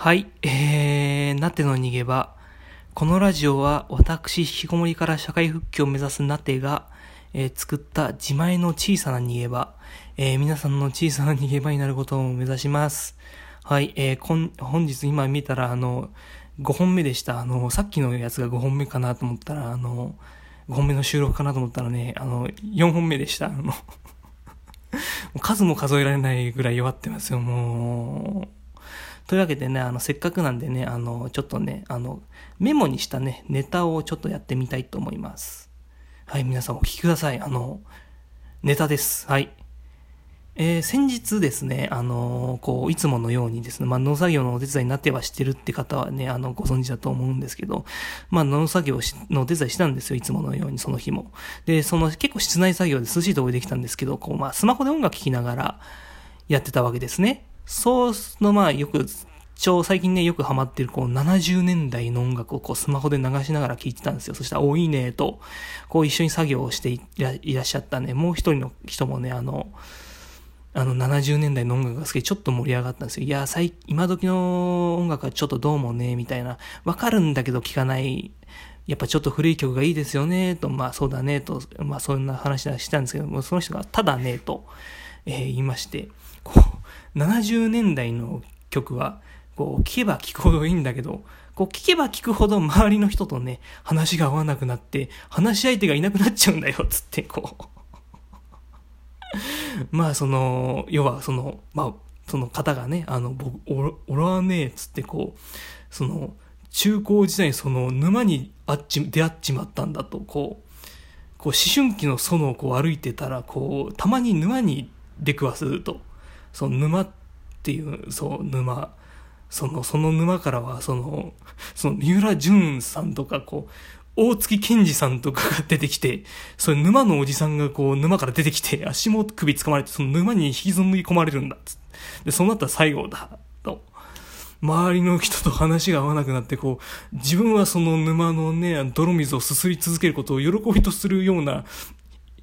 はい、えー、なての逃げ場。このラジオは私、引きこもりから社会復帰を目指すなてが、えー、作った自前の小さな逃げ場、えー、皆さんの小さな逃げ場になることを目指します。はい、えー、こん本日今見たら、あの、5本目でした。あの、さっきのやつが5本目かなと思ったら、あの、5本目の収録かなと思ったらね、あの、4本目でした。あの 数も数えられないぐらい弱ってますよ、もう。というわけでね、あの、せっかくなんでね、あの、ちょっとね、あの、メモにしたね、ネタをちょっとやってみたいと思います。はい、皆さんお聞きください。あの、ネタです。はい。えー、先日ですね、あのー、こう、いつものようにですね、まあ、農作業のお手伝いになってはしてるって方はね、あの、ご存知だと思うんですけど、まあ、農作業のお手伝いしたんですよ、いつものように、その日も。で、その、結構室内作業で涼しいところでできたんですけど、こう、まあ、スマホで音楽聴きながらやってたわけですね。そうの、まあ、よく、超最近ね、よくハマってる、こう、70年代の音楽をこう、スマホで流しながら聴いてたんですよ。そしたら、多いいねと、こう、一緒に作業をしていらっしゃったね、もう一人の人もね、あの、あの、70年代の音楽が好きでちょっと盛り上がったんですよ。いや、最、今時の音楽はちょっとどうもね、みたいな。わかるんだけど聴かない。やっぱちょっと古い曲がいいですよね、と、まあそうだね、と、まあそんな話はしたんですけども、その人がただね、と、えー、言いまして、こう、70年代の曲は、こう、聞けば聞くほどいいんだけど、こう、聞けば聞くほど周りの人とね、話が合わなくなって、話し相手がいなくなっちゃうんだよ、つって、こう。まあ、その、要は、その、まあ、その方がね、あの、僕、俺はね、つってこう、その、中高時代にその沼にあっち、出会っちまったんだと、こう、こう思春期の園をこう歩いてたら、こう、たまに沼に出くわすと、その沼っていう、そう、沼、その、その沼からは、その、その、三浦淳さんとか、こう、大月健二さんとかが出てきて、それ沼のおじさんがこう、沼から出てきて、足も首掴まれて、その沼に引きずり込まれるんだ。で、そうなったら最後だ、と。周りの人と話が合わなくなって、こう、自分はその沼のね、泥水をすすり続けることを喜びとするような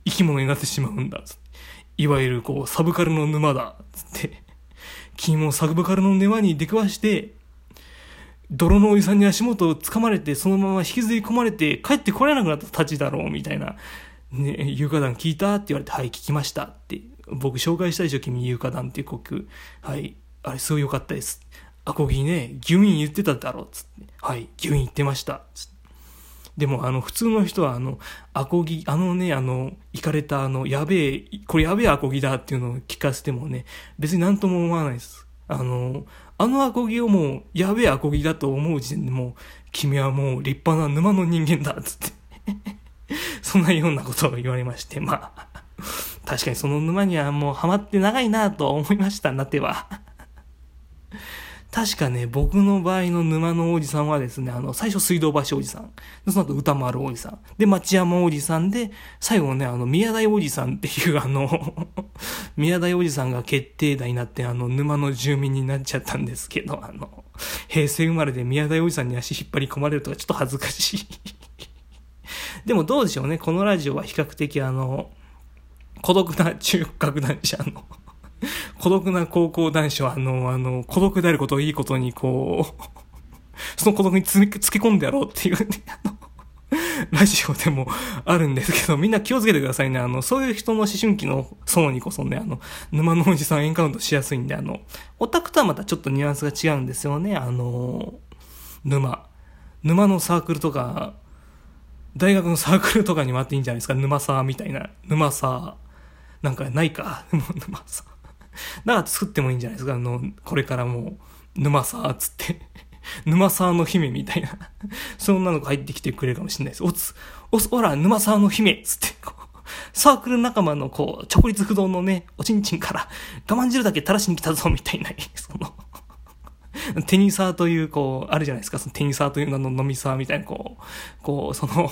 生き物になってしまうんだ。いわゆるこう、サブカルの沼だ。つって。君もサブカルの沼に出くわして、泥のおじさんに足元を掴まれて、そのまま引きずり込まれて、帰ってこれなくなったたちだろう、みたいな。ね、有価団聞いたって言われて、はい、聞きましたって。僕紹介したでしょ、君、有価団っていう曲。はい、あれすごい良かったです。アコギね、ギュイン言ってただろう、つって。はい、ギュイン言ってました。つって。でも、あの、普通の人は、あの、アコギ、あのね、あの、行かれた、あの、やべえ、これやべえアコギだっていうのを聞かせてもね、別になんとも思わないです。あの、あのアコギをもう、やべえアコギだと思う時点でもう、君はもう立派な沼の人間だ、つって そんなようなことを言われまして、まあ、確かにその沼にはもうハマって長いなと思いました、なっては確かね、僕の場合の沼のおじさんはですね、あの、最初水道橋おじさん。その後歌丸おじさん。で、町山おじさんで、最後ね、あの、宮台おじさんっていうあの 宮台おじさんが決定打になって、あの、沼の住民になっちゃったんですけど、あの、平成生まれで宮台おじさんに足引っ張り込まれるとかちょっと恥ずかしい でもどうでしょうね、このラジオは比較的あの、孤独な中核男子、あの 孤独な高校男子は、あの、あの、孤独であることをいいことに、こう、その孤独につつけ込んでやろうっていうね、あの、ラジオでもあるんですけど、みんな気をつけてくださいね。あの、そういう人の思春期の層にこそね、あの、沼のおじさんエンカウントしやすいんで、あの、オタクとはまたちょっとニュアンスが違うんですよね。あの、沼。沼のサークルとか、大学のサークルとかにもあっていいんじゃないですか。沼サーみたいな。沼サー。なんかないか。沼サー。だから作ってもいいんじゃないですか。あの、これからもう、沼さーつって。沼沢の姫みたいな。そんなのが入ってきてくれるかもしれないです。おつ、おつ、おら、沼沢の姫つって、こう、サークル仲間のこう、直立不動のね、おちんちんから我慢汁だけ垂らしに来たぞみたいな、そのテニサーという、こう、あるじゃないですか、そのテニサーという名の飲みサーみたいな、こう、こう、その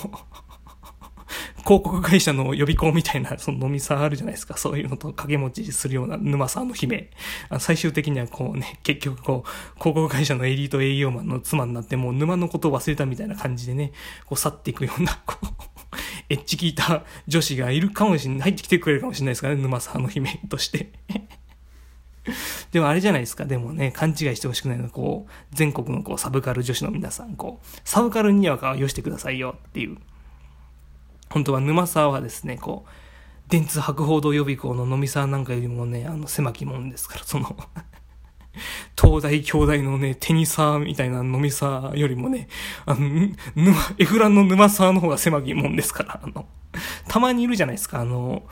広告会社の予備校みたいな、その飲みさあるじゃないですか。そういうのと掛け持ちするような沼さんの姫。最終的にはこうね、結局こう、広告会社のエリート営業マンの妻になってもう沼のことを忘れたみたいな感じでね、こう去っていくような、こう、エッジ聞いた女子がいるかもしれない、入ってきてくれるかもしれないですからね、沼さんの姫として。でもあれじゃないですか。でもね、勘違いしてほしくないのは、こう、全国のこう、サブカル女子の皆さん、こう、サブカルにわかはよしてくださいよっていう。本当は沼沢はですね、こう、電通博報堂予備校の飲み沢なんかよりもね、あの、狭きもんですから、その 東大兄弟のね、テニサーみたいな飲みサーよりもね、あの、沼、エフランの沼サーの方が狭きもんですから、あの、たまにいるじゃないですか、あの、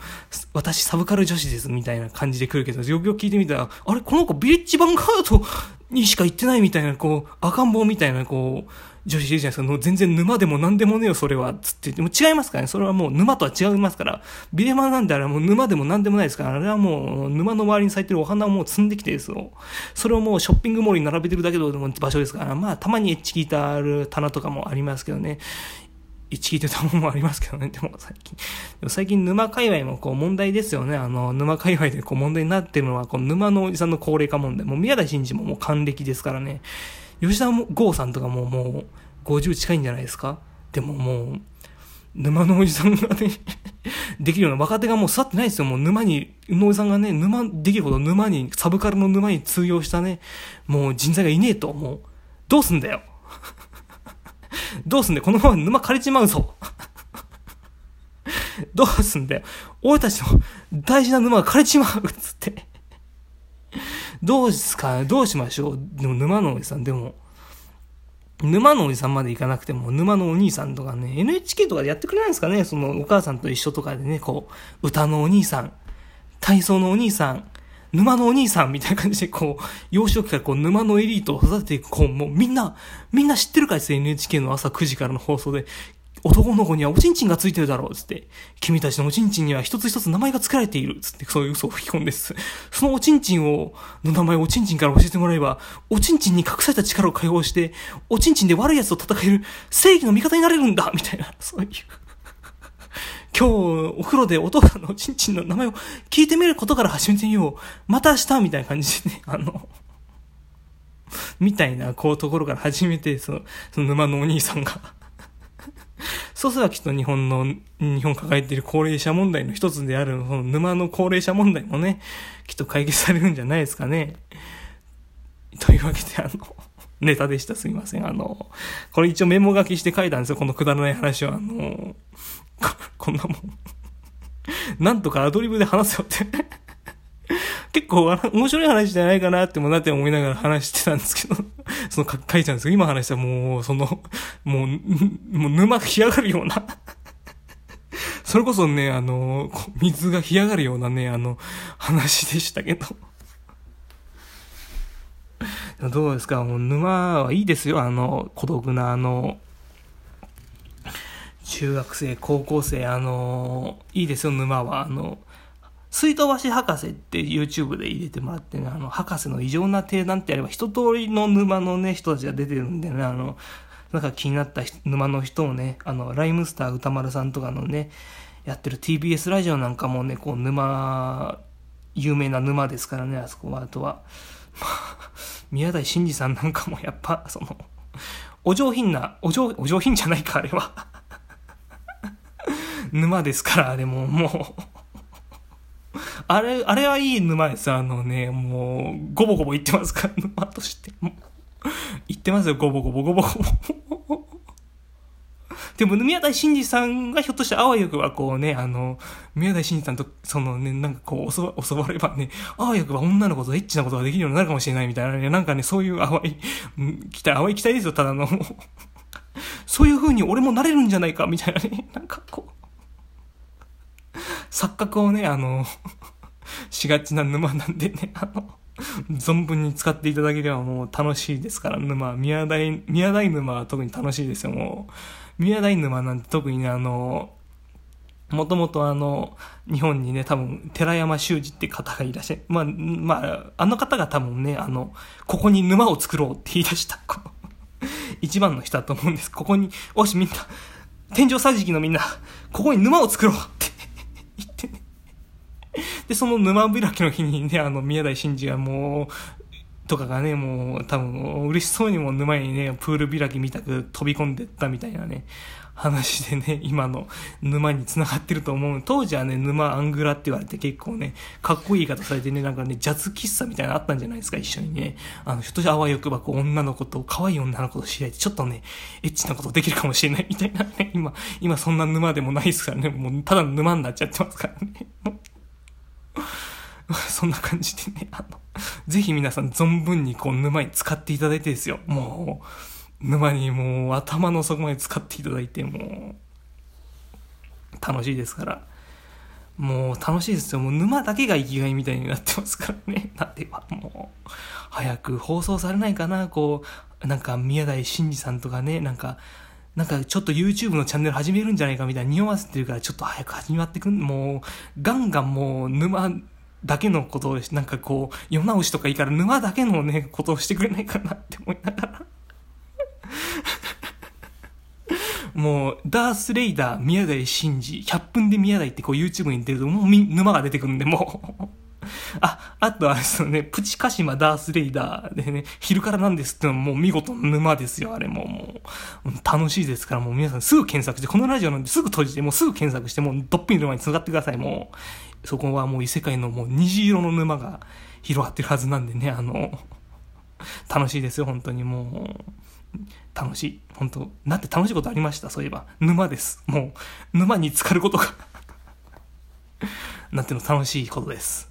私サブカル女子ですみたいな感じで来るけど、よくよく聞いてみたら、あれ、この子ビレッジヴァンガードにしか行ってないみたいな、こう、赤ん坊みたいな、こう、女子いるじゃないですか。全然沼でも何でもねえよ、それは。つって。でも違いますからね。それはもう沼とは違いますから。ビレマなんであれはもう沼でも何でもないですから。あれはもう沼の周りに咲いてるお花をもう積んできてですよ。それをもうショッピングモールに並べてるだけの場所ですから。まあ、たまにエッチ聞いたる棚とかもありますけどね。エッチ聞いてたものもありますけどね。でも最近。でも最近沼界隈もこう問題ですよね。あの、沼界隈でこう問題になってるのは、この沼のおじさんの高齢化問題。もう宮台真司ももう還暦ですからね。吉田剛さんとかももう50近いんじゃないですか？でももう、沼のおじさんがね できるような若手がもう去ってないですよ。もう沼に、宇野おじさんがね、沼、できるほど沼に、サブカルの沼に通用したね、もう人材がいねえと、もう、どうすんだよ？どうすんだよ？このまま沼枯れちまうぞ。どうすんだよ？俺たちの大事な沼が枯れちまうっつって。どうすか？どうしましょう？でも沼のおじさん、でも、沼のおじさんまで行かなくても、沼のお兄さんとかね、NHK とかでやってくれないんですかね？そのお母さんと一緒とかでね、こう、歌のお兄さん、体操のお兄さん、沼のお兄さんみたいな感じで、こう、幼少期からこう、沼のエリートを育てていく、こう、もみんな、みんな知ってるかです NHK の朝9時からの放送で、男の子にはおちんちんがついてるだろう、つって。君たちのおちんちんには一つ一つ名前が付けられている、つって、そういう嘘を吹き込んです。そのおちんちんを、の名前をおちんちんから教えてもらえば、おちんちんに隠された力を解放して、おちんちんで悪い奴と戦える正義の味方になれるんだみたいな、そういう。今日、お風呂でお父さんのおちんちんの名前を聞いてみることから始めてみよう。また明日みたいな感じでね、あの、みたいな、こう、ところから始めて、その、その沼のお兄さんが そうすればきっと日本の、日本抱えている高齢者問題の一つである、その沼の高齢者問題もね、きっと解決されるんじゃないですかね。というわけで、あの、ネタでした。すみません。あの、これ一応メモ書きして書いたんですよ。このくだらない話は。あの、こ んなもん。なんとかアドリブで話せよって結構面白い話じゃないかなってもなって思いながら話してたんですけど。その書いたんですけど、今話したらもう、その、もう、もう沼が干上がるような。それこそね、あの、水が干上がるようなね、あの、話でしたけど。どうですか？もう沼はいいですよ。あの、孤独なあの、中学生、高校生、あの、いいですよ、沼は。あの、水道橋博士って YouTube で入れてもらってね、あの、博士の異常な定談ってやれば一通りの沼のね、人たちが出てるんでね、あの、なんか気になった沼の人をね、あの、ライムスター歌丸さんとかのね、やってる TBS ラジオなんかもね、こう、沼、有名な沼ですからね、あそこは。あとは、宮台真司さんなんかもやっぱ、その、お上品な、お上、お上品じゃないか、あれは。沼ですから、でももうあれ、あれはいい沼です。あのね、もう、ごぼごぼ言ってますから、沼として。言ってますよ、ごぼごぼ、ごぼごぼ。でも、宮台真司さんがひょっとしてあわよくはこうね、あの、宮台真司さんと、そのね、なんかこう、襲わ襲わればね、あわよくは女の子とエッチなことができるようになるかもしれないみたいなね、なんかね、そういう淡い、期待、淡い期待ですよ、ただの。そういう風に俺もなれるんじゃないか、みたいなね、なんかこう、錯覚をね、あの、しがちな沼なんでね、あの、存分に使っていただければもう楽しいですから、沼、宮台、宮台沼は特に楽しいですよ、もう。宮台沼なんて特にね、あの、もともとあの、日本にね、多分、寺山修司って方がいらっしゃる。まあ、まあ、あの方が多分ね、あの、ここに沼を作ろうって言い出した、一番の人だと思うんです。ここに、おしみんな、天井桟敷のみんな、ここに沼を作ろうって。で、その沼開きの日にね、あの、宮台真司がもう、とかがね、もう多分嬉しそうにも沼にね、プール開きみたく飛び込んでったみたいなね、話でね、今の沼に繋がってると思う。当時はね、沼アングラって言われて結構ね、かっこいい言い方されてね、なんかね、ジャズ喫茶みたいなのあったんじゃないですか、一緒にね。あの、ひょっとしてあわよくばこう女の子と、可愛い女の子と知り合いて、ちょっとね、エッチなことできるかもしれないみたいなね、今、今そんな沼でもないですからね、もうただ沼になっちゃってますからね。そんな感じでね、あの、ぜひ皆さん存分にこう沼に使っていただいてですよ。もう、沼にもう頭の底まで使っていただいて、もう、楽しいですから。もう楽しいですよ。もう沼だけが生きがいみたいになってますからね。なってはもう、早く放送されないかな、こう、なんか宮台真司さんとかね、なんか、なんかちょっと YouTube のチャンネル始めるんじゃないかみたいな匂わせてるからちょっと早く始まってくん、もう、ガンガンもう沼だけのことを、なんかこう、世直しとかいいから沼だけのね、ことをしてくれないかなって思いながら もう、ダースレイダー、宮台真司、100分で宮台ってこう YouTube に出ると、もう沼が出てくるんで、もう あ、あとはですね、プチカシマダースレイダーでね、昼からなんですってのはもう見事沼ですよ、あれももう。楽しいですから、もう皆さんすぐ検索して、このラジオなんですぐ閉じて、もうすぐ検索して、もうどっぷり沼に繋がってください、もう。そこはもう異世界のもう虹色の沼が広がってるはずなんでね、あの、楽しいですよ、本当にもう。楽しい。本当なって楽しいことありました、そういえば。沼です。もう、沼に浸かることがなっていうの楽しいことです。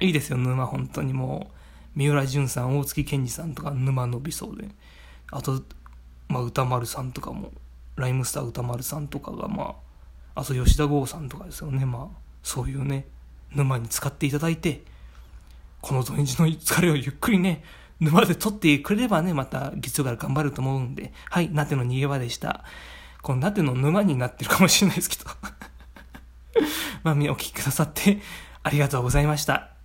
いいですよ、沼、本当にもう。三浦淳さん、大月健二さんとか沼伸びそうで。あと、まあ、歌丸さんとかも、ライムスター歌丸さんとかが、まあ、あと吉田剛さんとかですよね、まあ、そういうね、沼に使っていただいて、この土日の疲れをゆっくりね、沼で取ってくれればね、また月曜から頑張ると思うんで、はい、なての逃げ場でした。このなての沼になってるかもしれないですけど。まあ、お聞きくださってありがとうございました。